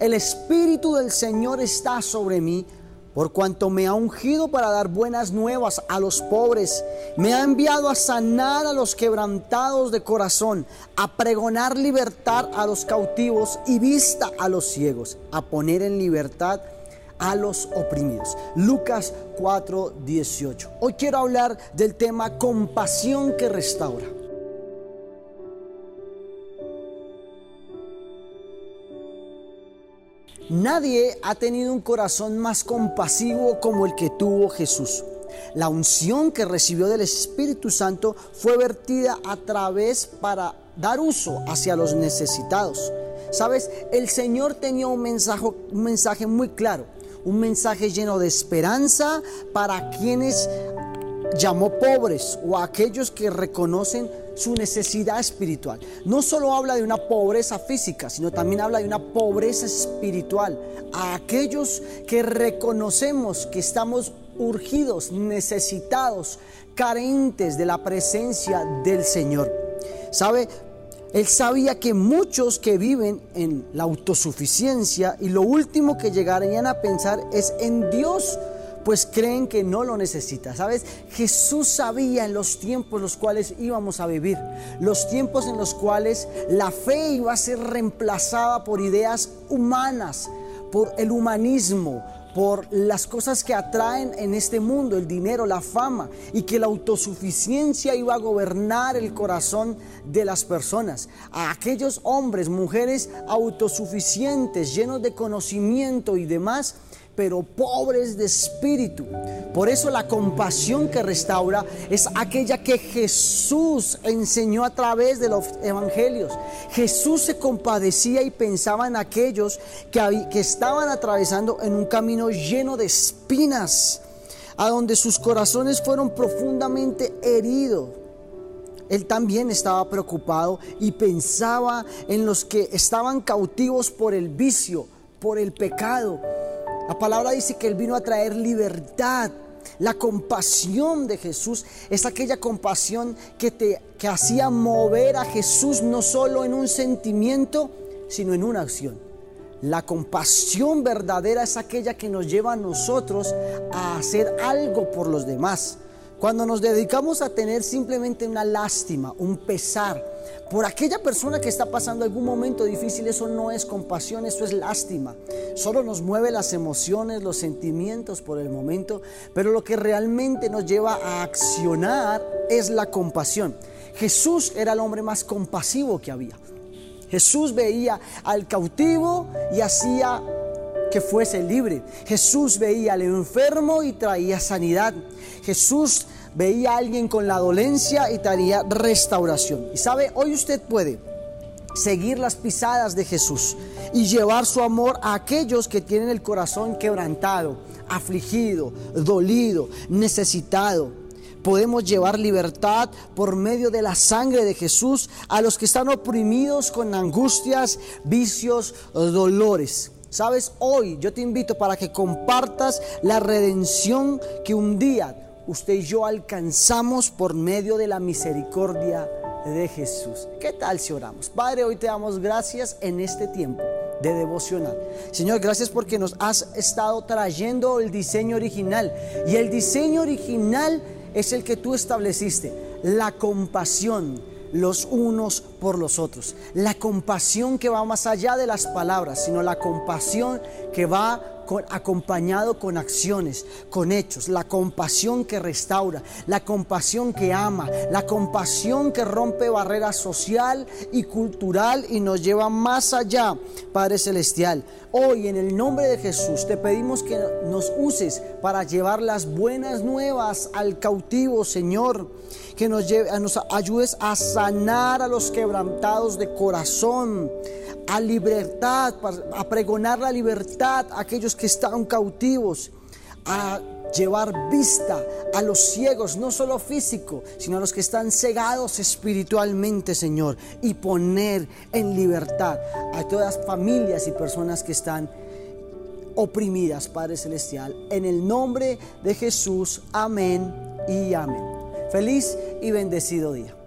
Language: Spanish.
el Espíritu del Señor está sobre mí por cuanto me ha ungido para dar buenas nuevas a los pobres, me ha enviado a sanar a los quebrantados de corazón, a pregonar libertad a los cautivos y vista a los ciegos, a poner en libertad a los oprimidos. Lucas 4:18. Hoy quiero hablar del tema compasión que restaura. Nadie ha tenido un corazón más compasivo como el que tuvo Jesús. La unción que recibió del Espíritu Santo fue vertida a través para dar uso hacia los necesitados. Sabes, el Señor tenía un mensaje, un mensaje muy claro, un mensaje lleno de esperanza para quienes llamó pobres o aquellos que reconocen su necesidad espiritual. No solo habla de una pobreza física, sino también habla de una pobreza espiritual. A aquellos que reconocemos que estamos urgidos, necesitados, carentes de la presencia del Señor. ¿Sabe? Él sabía que muchos que viven en la autosuficiencia y lo último que llegarían a pensar es en Dios pues creen que no lo necesita. ¿Sabes? Jesús sabía en los tiempos los cuales íbamos a vivir, los tiempos en los cuales la fe iba a ser reemplazada por ideas humanas, por el humanismo, por las cosas que atraen en este mundo, el dinero, la fama, y que la autosuficiencia iba a gobernar el corazón de las personas. A aquellos hombres, mujeres autosuficientes, llenos de conocimiento y demás, pero pobres de espíritu. Por eso la compasión que restaura es aquella que Jesús enseñó a través de los evangelios. Jesús se compadecía y pensaba en aquellos que, estaban atravesando en un camino lleno de espinas, a donde sus corazones fueron profundamente heridos. Él también estaba preocupado y pensaba en los que estaban cautivos por el vicio, por el pecado, la palabra dice que Él vino a traer libertad. La compasión de Jesús es aquella compasión que te que hacía mover a Jesús no solo en un sentimiento, sino en una acción. La compasión verdadera es aquella que nos lleva a nosotros a hacer algo por los demás. Cuando nos dedicamos a tener simplemente una lástima, un pesar por aquella persona que está pasando algún momento difícil, eso no es compasión, eso es lástima. Solo nos mueve las emociones, los sentimientos por el momento, pero lo que realmente nos lleva a accionar es la compasión. Jesús era el hombre más compasivo que había. Jesús veía al cautivo y hacía que fuese libre. Jesús veía al enfermo y traía sanidad. Jesús veía a alguien con la dolencia y traía restauración. Y sabe, hoy usted puede seguir las pisadas de Jesús y llevar su amor a aquellos que tienen el corazón quebrantado, afligido, dolido, necesitado. Podemos llevar libertad por medio de la sangre de Jesús a los que están oprimidos con angustias, vicios, dolores. Sabes, hoy yo te invito para que compartas la redención que un día usted y yo alcanzamos por medio de la misericordia de Jesús. ¿Qué tal si oramos? Padre, hoy te damos gracias en este tiempo de devocional. Señor, gracias porque nos has estado trayendo el diseño original. Y el diseño original es el que tú estableciste, la compasión los unos por los otros. La compasión que va más allá de las palabras, sino la compasión que va acompañado con acciones, con hechos, la compasión que restaura, la compasión que ama, la compasión que rompe barreras social y cultural y nos lleva más allá, Padre Celestial. Hoy en el nombre de Jesús te pedimos que nos uses para llevar las buenas nuevas al cautivo, Señor, que nos, nos ayudes a sanar a los quebrantados de corazón a libertad, a pregonar la libertad a aquellos que están cautivos, a llevar vista a los ciegos, no solo físico, sino a los que están cegados espiritualmente, Señor, y poner en libertad a todas familias y personas que están oprimidas, Padre Celestial. En el nombre de Jesús, amén y amén. Feliz y bendecido día.